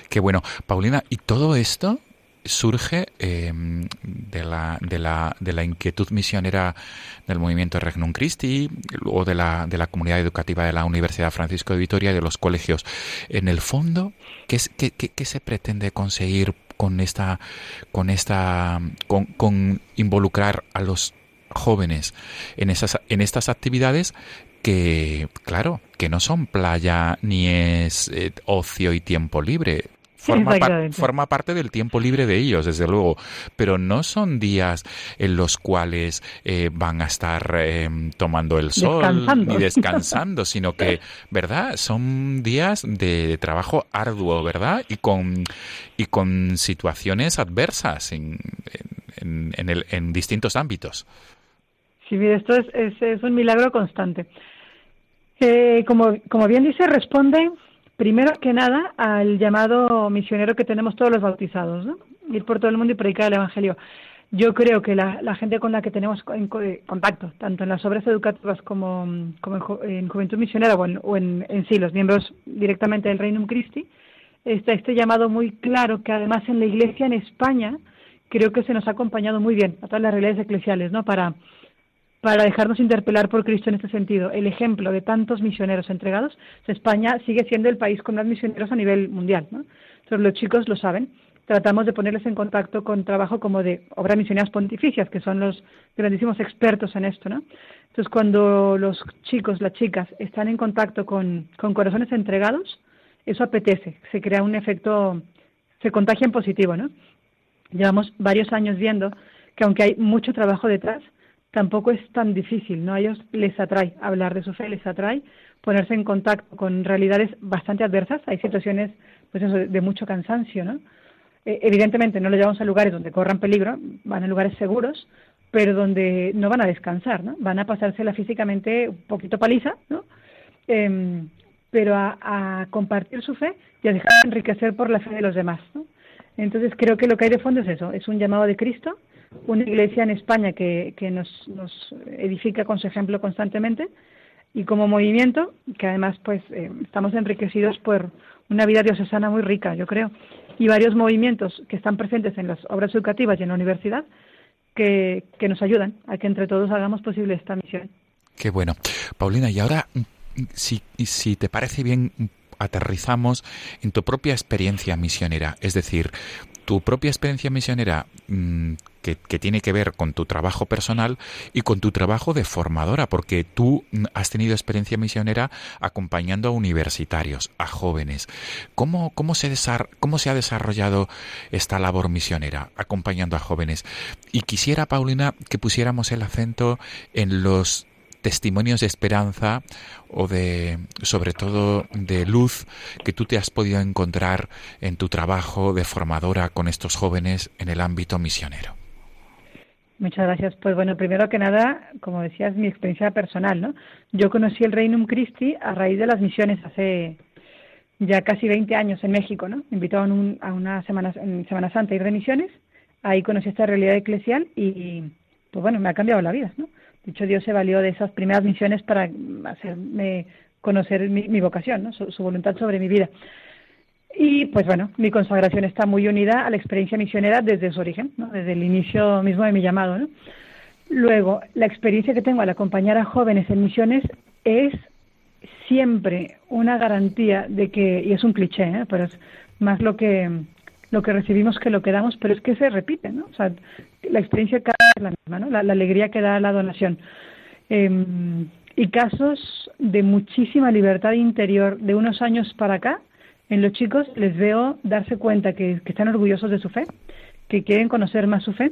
qué bueno. Paulina, ¿y todo esto surge eh, de, la, de, la, de la inquietud misionera del movimiento Regnum Christi o de la, de la comunidad educativa de la Universidad Francisco de Vitoria y de los colegios? En el fondo, ¿qué, qué- qué- qué se pretende conseguir con esta, con esta, con, con involucrar a los jóvenes en esas, en estas actividades que, claro, que no son playa ni es eh, ocio y tiempo libre. Forma, par- Exactamente. forma parte del tiempo libre de ellos, desde luego, pero no son días en los cuales eh, van a estar eh, tomando el sol ni descansando, sino que, ¿verdad? Son días de trabajo arduo, ¿verdad? Y con, y con situaciones adversas en, en, en el- en distintos ámbitos. Sí, mire, esto es, es, es un milagro constante. Eh, como, como bien dice, responde primero que nada al llamado misionero que tenemos todos los bautizados, ¿no? Ir por todo el mundo y predicar el Evangelio. Yo creo que la, gente con la que tenemos en eh, contacto, tanto en las obras educativas como, como en, Ju- en Juventud Misionera o, en, o en, en sí, los miembros directamente del Reino Christi, está este llamado muy claro que además en la Iglesia en España creo que se nos ha acompañado muy bien a todas las realidades eclesiales, ¿no? Para, para dejarnos interpelar por Cristo en este sentido. El ejemplo de tantos misioneros entregados, España sigue siendo el país con más misioneros a nivel mundial, ¿no? Los chicos lo saben. tratamos de ponerles en contacto con trabajo como de obras misioneras pontificias, que son los grandísimos expertos en esto, ¿no? Entonces, cuando los chicos, las chicas, están en contacto con, con corazones entregados, eso apetece, se crea un efecto, se contagia en positivo, ¿no? Llevamos varios años viendo que aunque hay mucho trabajo detrás, tampoco es tan difícil, ¿no? A ellos les atrae hablar de su fe, les atrae ponerse en contacto con realidades bastante adversas. Hay situaciones, pues eso, de mucho cansancio, ¿no? Eh, evidentemente no lo llevamos a lugares donde corran peligro, van a lugares seguros, pero donde no van a descansar, ¿no? Van a pasársela físicamente un poquito paliza, ¿no? Em, pero a, a, compartir su fe y a dejarse enriquecer por la fe de los demás, ¿no? Entonces creo que lo que hay de fondo es eso, es un llamado de Cristo, una iglesia en España que, que nos, nos edifica con su ejemplo constantemente y como movimiento, que además pues eh, estamos enriquecidos por una vida diocesana muy rica, yo creo, y varios movimientos que están presentes en las obras educativas y en la universidad que, que nos ayudan a que entre todos hagamos posible esta misión. Qué bueno. Paulina, y ahora, si, si te parece bien, aterrizamos en tu propia experiencia misionera, es decir, tu propia experiencia misionera mmm, que, que, tiene que ver con tu trabajo personal y con tu trabajo de formadora, porque tú has tenido experiencia misionera acompañando a universitarios, a jóvenes. ¿Cómo, cómo, se, cómo se ha desarrollado esta labor misionera acompañando a jóvenes? Y quisiera, Paulina, que pusiéramos el acento en los testimonios de esperanza o de, sobre todo, de luz que tú te has podido encontrar en tu trabajo de formadora con estos jóvenes en el ámbito misionero. Muchas gracias. Pues bueno, primero que nada, como decías, mi experiencia personal, ¿no? Yo conocí el Reinum Christi a raíz de las misiones hace ya casi 20 años en México, ¿no? Me invitaron un, a una semana, en Semana Santa a ir de misiones. Ahí conocí esta realidad eclesial y, pues bueno, me ha cambiado la vida, ¿no? De hecho, Dios se valió de esas primeras misiones para hacerme conocer mi, vocación, su, voluntad sobre mi vida. Y pues bueno, mi consagración está muy unida a la experiencia misionera desde su origen, desde el inicio mismo de mi llamado. ¿no? Luego, la experiencia que tengo al acompañar a jóvenes en misiones es siempre una garantía de que, y es un cliché, ¿eh? pero es más lo que lo que recibimos que lo que damos, pero es que se repite, ¿no? O sea, la experiencia cada es la misma, ¿no? La, alegría que da la donación. Eh, y casos de muchísima libertad interior de unos años para acá, en los chicos les veo darse cuenta que, que están orgullosos de su fe, que quieren conocer más su fe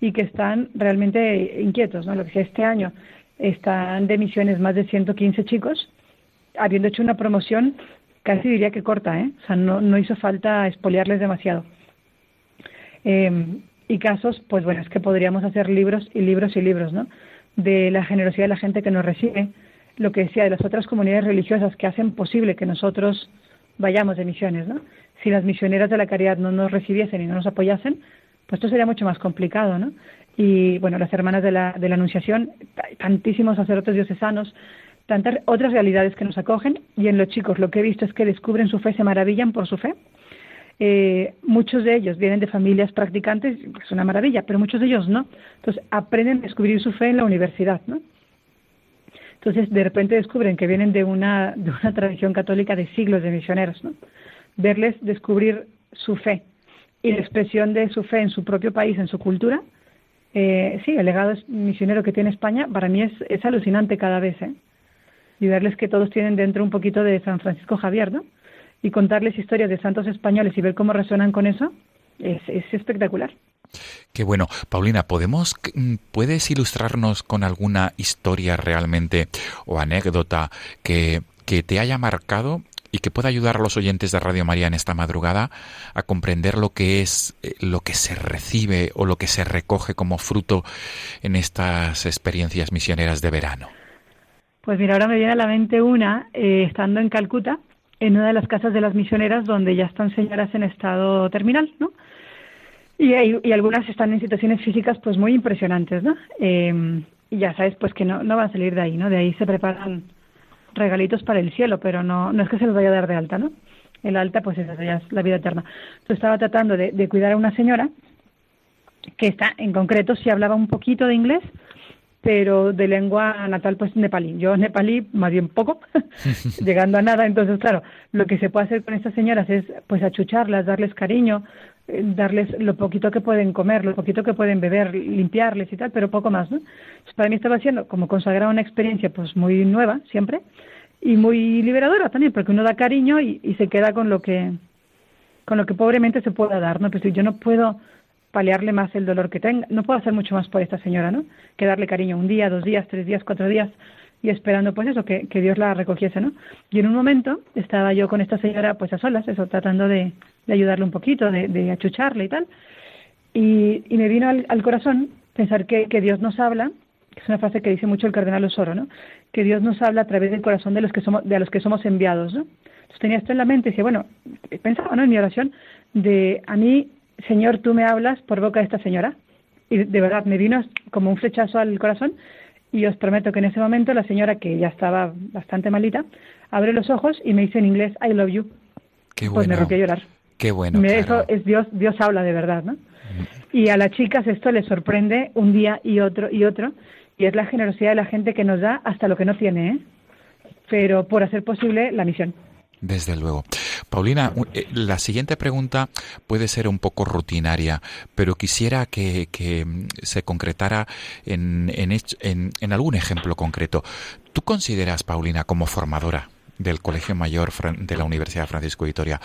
y que están realmente inquietos, ¿no? Lo que este año están de misiones más de 115 chicos, habiendo hecho una promoción casi diría que corta, ¿eh? O sea, no, no hizo falta expoliarles demasiado. Eh, y casos, pues bueno, es que podríamos hacer libros y libros y libros, ¿no? De la generosidad de la gente que nos recibe, lo que decía de las otras comunidades religiosas que hacen posible que nosotros vayamos de misiones, ¿no? Si las misioneras de la caridad no nos recibiesen y no nos apoyasen, pues esto sería mucho más complicado, ¿no? Y bueno, las hermanas de la, de la Anunciación, tantísimos sacerdotes diocesanos, tantas otras realidades que nos acogen y en los chicos lo que he visto es que descubren su fe, se maravillan por su fe. Eh, muchos de ellos vienen de familias practicantes, es una maravilla, pero muchos de ellos no. Entonces aprenden a descubrir su fe en la universidad, ¿no? Entonces de repente descubren que vienen de una, de una tradición católica de siglos de misioneros, ¿no? Verles descubrir su fe y la expresión de su fe en su propio país, en su cultura, eh, sí, el legado misionero que tiene España para mí es, es alucinante cada vez, ¿eh? Y verles que todos tienen dentro un poquito de San Francisco Javier, ¿no? Y contarles historias de santos españoles y ver cómo resuenan con eso es, es espectacular. Qué bueno. Paulina, ¿podemos, ¿puedes ilustrarnos con alguna historia realmente o anécdota que, que te haya marcado y que pueda ayudar a los oyentes de Radio María en esta madrugada a comprender lo que es eh, lo que se recibe o lo que se recoge como fruto en estas experiencias misioneras de verano? Pues mira, ahora me viene a la mente una, eh, estando en Calcuta, en una de las casas de las misioneras donde ya están señoras en estado terminal, ¿no? Y, y algunas están en situaciones físicas pues muy impresionantes, ¿no? Eh, y ya sabes pues que no, no van a salir de ahí, ¿no? De ahí se preparan regalitos para el cielo, pero no, no es que se los vaya a dar de alta, ¿no? El alta pues es la vida eterna. Entonces estaba tratando de, de cuidar a una señora que está, en concreto, si hablaba un poquito de inglés, pero de lengua natal pues nepalí. Yo nepalí más bien poco, llegando a nada. Entonces, claro, lo que se puede hacer con estas señoras es pues achucharlas, darles cariño, eh, darles lo poquito que pueden comer, lo poquito que pueden beber, limpiarles y tal, pero poco más, ¿no? Entonces, para mí estaba siendo como consagrar una experiencia pues muy nueva siempre y muy liberadora también, porque uno da cariño y, y se queda con lo que con lo que pobremente se pueda dar, ¿no? Pues yo no puedo paliarle más el dolor que tenga, no puedo hacer mucho más por esta señora, ¿no? Que darle cariño un día, dos días, tres días, cuatro días y esperando pues eso, que, que Dios la recogiese, ¿no? Y en un momento estaba yo con esta señora pues a solas, eso, tratando de, de ayudarle un poquito, de, de achucharle y tal, y, y me vino al, al corazón pensar que, que Dios nos habla, que es una frase que dice mucho el cardenal Osoro, ¿no? Que Dios nos habla a través del corazón de los que somos, de a los que somos enviados, ¿no? Entonces tenía esto en la mente y decía, bueno, pensaba, ¿no? En mi oración, de a mí, Señor, tú me hablas por boca de esta señora. Y de verdad me vino como un flechazo al corazón y os prometo que en ese momento la señora, que ya estaba bastante malita, abre los ojos y me dice en inglés, I love you. Qué Pues me bueno. rompí a llorar. Qué bueno. Me- claro. Eso es Dios, Dios habla de verdad, ¿no? Y a las chicas esto les sorprende un día y otro y otro, y es la generosidad de la gente que nos da hasta lo que no tiene, ¿eh? Pero por hacer posible la misión. Desde luego. Paulina, eh, la siguiente pregunta puede ser un poco rutinaria, pero quisiera que, que, mm, se concretara en, en, en- algún ejemplo concreto. ¿Tú consideras, Paulina, como formadora del Colegio Mayor de la Universidad Francisco Vitoria,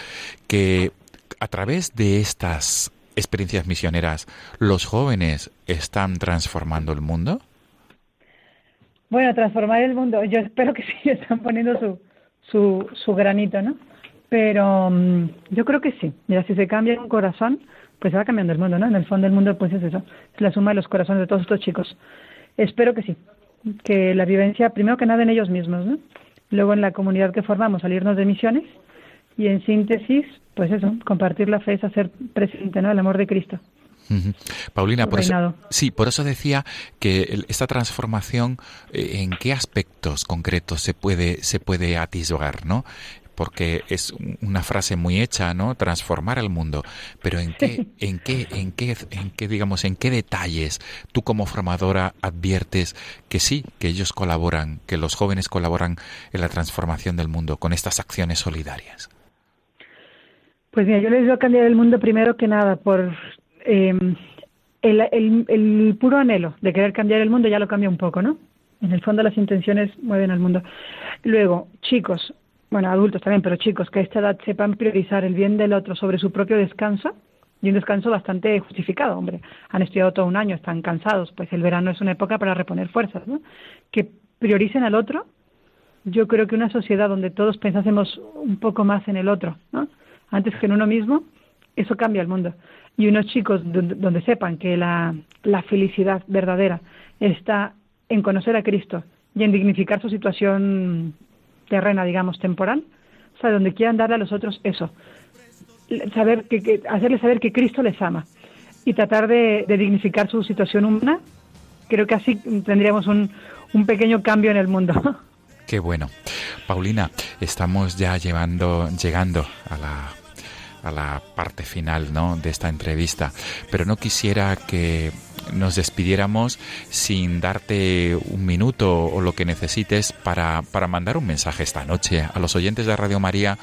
que a través de estas experiencias misioneras los jóvenes están transformando el mundo? Bueno, transformar el mundo, yo espero que sí, están poniendo su, su, su granito, ¿no? Pero mm, yo creo que sí. Mira, si se cambia un corazón, pues se va cambiando el mundo, ¿no? En el fondo del mundo, pues es eso, es la suma de los corazones de todos estos chicos. Espero que sí, que la vivencia, primero que nada en ellos mismos, ¿no? Luego en la comunidad que formamos, salirnos de misiones y en síntesis, pues eso, compartir la fe es hacer presente, ¿no? El amor de Cristo. Paulina, por eso, sí, por eso decía que esta transformación, eh, ¿en qué aspectos concretos se puede, se puede atisbar, no? Porque es un- una frase muy hecha, ¿no? Transformar el mundo. Pero ¿en qué, en qué, en qué, en qué, digamos, en qué detalles tú como formadora adviertes que sí, que ellos colaboran, que los jóvenes colaboran en la transformación del mundo con estas acciones solidarias? Pues mira, yo les veo cambiar el mundo primero que nada por eh, el, el, el puro anhelo de querer cambiar el mundo ya lo cambia un poco, ¿no? En el fondo las intenciones mueven al mundo. Luego, chicos, bueno, adultos también, pero chicos que a esta edad sepan priorizar el bien del otro sobre su propio descanso y un descanso bastante justificado, hombre. Han estudiado todo un año, están cansados, pues el verano es una época para reponer fuerzas, ¿no? Que prioricen al otro. Yo creo que una sociedad donde todos pensásemos un poco más en el otro, ¿no? Antes que en uno mismo, eso cambia el mundo. Y unos chicos donde, sepan que la, la felicidad verdadera está en conocer a Cristo y en dignificar su situación terrena, digamos, temporal, o sea, donde quieran darle a los otros eso, saber que, que- hacerles saber que Cristo les ama y tratar de, de dignificar su situación humana, creo que así tendríamos un, un pequeño cambio en el mundo. Qué bueno. Paulina, estamos ya llevando, llegando a la, a la parte final ¿no? de esta entrevista, pero no quisiera que nos despidiéramos sin darte un minuto o lo que necesites para, para mandar un mensaje esta noche a los oyentes de Radio María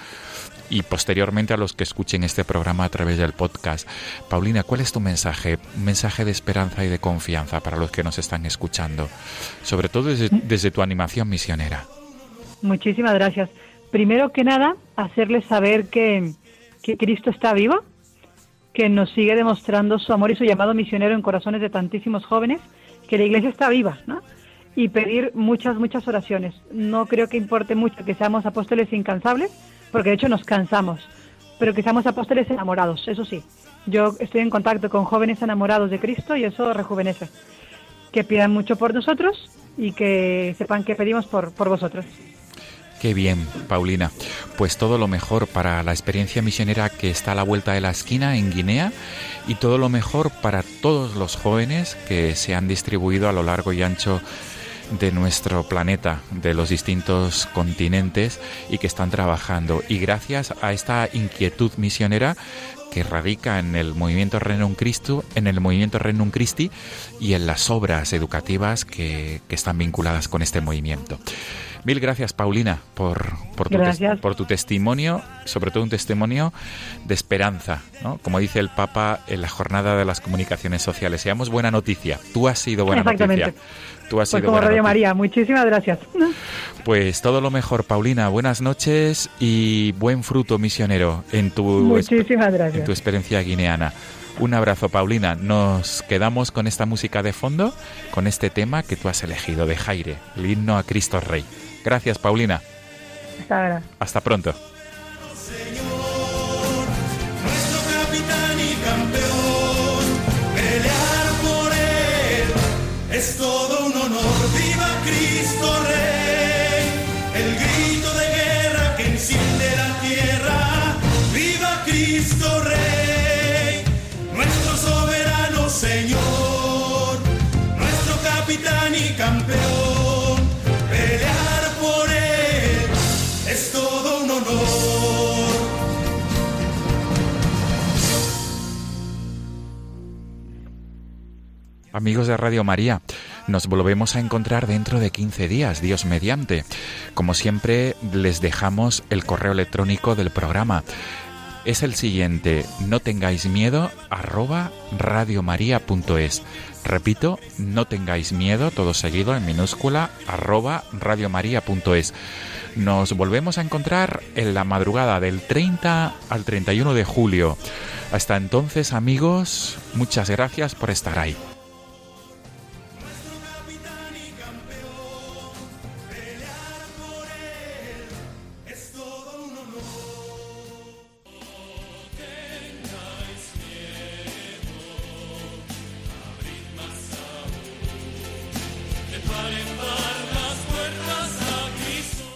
y posteriormente a los que escuchen este programa a través del podcast. Paulina, ¿cuál es tu mensaje? Un mensaje de esperanza y de confianza para los que nos están escuchando, sobre todo desde, desde tu animación misionera. Muchísimas gracias. Primero que nada, hacerles saber que, que Cristo está vivo, que nos sigue demostrando su amor y su llamado misionero en corazones de tantísimos jóvenes, que la iglesia está viva, ¿no? Y pedir muchas, muchas oraciones. No creo que importe mucho que seamos apóstoles incansables, porque de hecho nos cansamos, pero que seamos apóstoles enamorados, eso sí. Yo estoy en contacto con jóvenes enamorados de Cristo y eso rejuvenece. Que pidan mucho por nosotros y que sepan que pedimos por, por vosotros. Qué bien, Paulina. Pues todo lo mejor para la experiencia misionera que está a la vuelta de la esquina en Guinea y todo lo mejor para todos los jóvenes que se han distribuido a lo largo y ancho de nuestro planeta, de los distintos continentes y que están trabajando. Y gracias a esta inquietud misionera que radica en el movimiento Renum Christi, en el movimiento Renum Christi y en las obras educativas que, que están vinculadas con este movimiento. Mil gracias, Paulina, por, por, tu, Gracias. por tu testimonio, sobre todo un testimonio de esperanza, ¿no? Como dice el Papa en la jornada de las comunicaciones sociales. Seamos buena noticia. Tú has sido buena Exactamente. noticia. Tú has Pues sido como Radio noticia. María, muchísimas gracias. Pues todo lo mejor, Paulina. Buenas noches y buen fruto misionero en tu, Muchísimas en tu experiencia guineana. Un abrazo, Paulina. Nos quedamos con esta música de fondo, con este tema que tú has elegido de Jaire, el himno a Cristo Rey. Gracias, Paulina. Hasta ahora. Hasta pronto. nuestro capitán y campeón. Pelear por él es todo un honor. ¡Viva Cristo Amigos de Radio María, nos volvemos a encontrar dentro de 15 días, Dios mediante. Como siempre, les dejamos el correo electrónico del programa. Es el siguiente, no tengáis miedo, arroba radiomaria.es. Repito, no tengáis miedo, todo seguido en minúscula, arroba radiomaria.es. Nos volvemos a encontrar en la madrugada del 30 al 31 de julio. Hasta entonces, amigos, muchas gracias por estar ahí.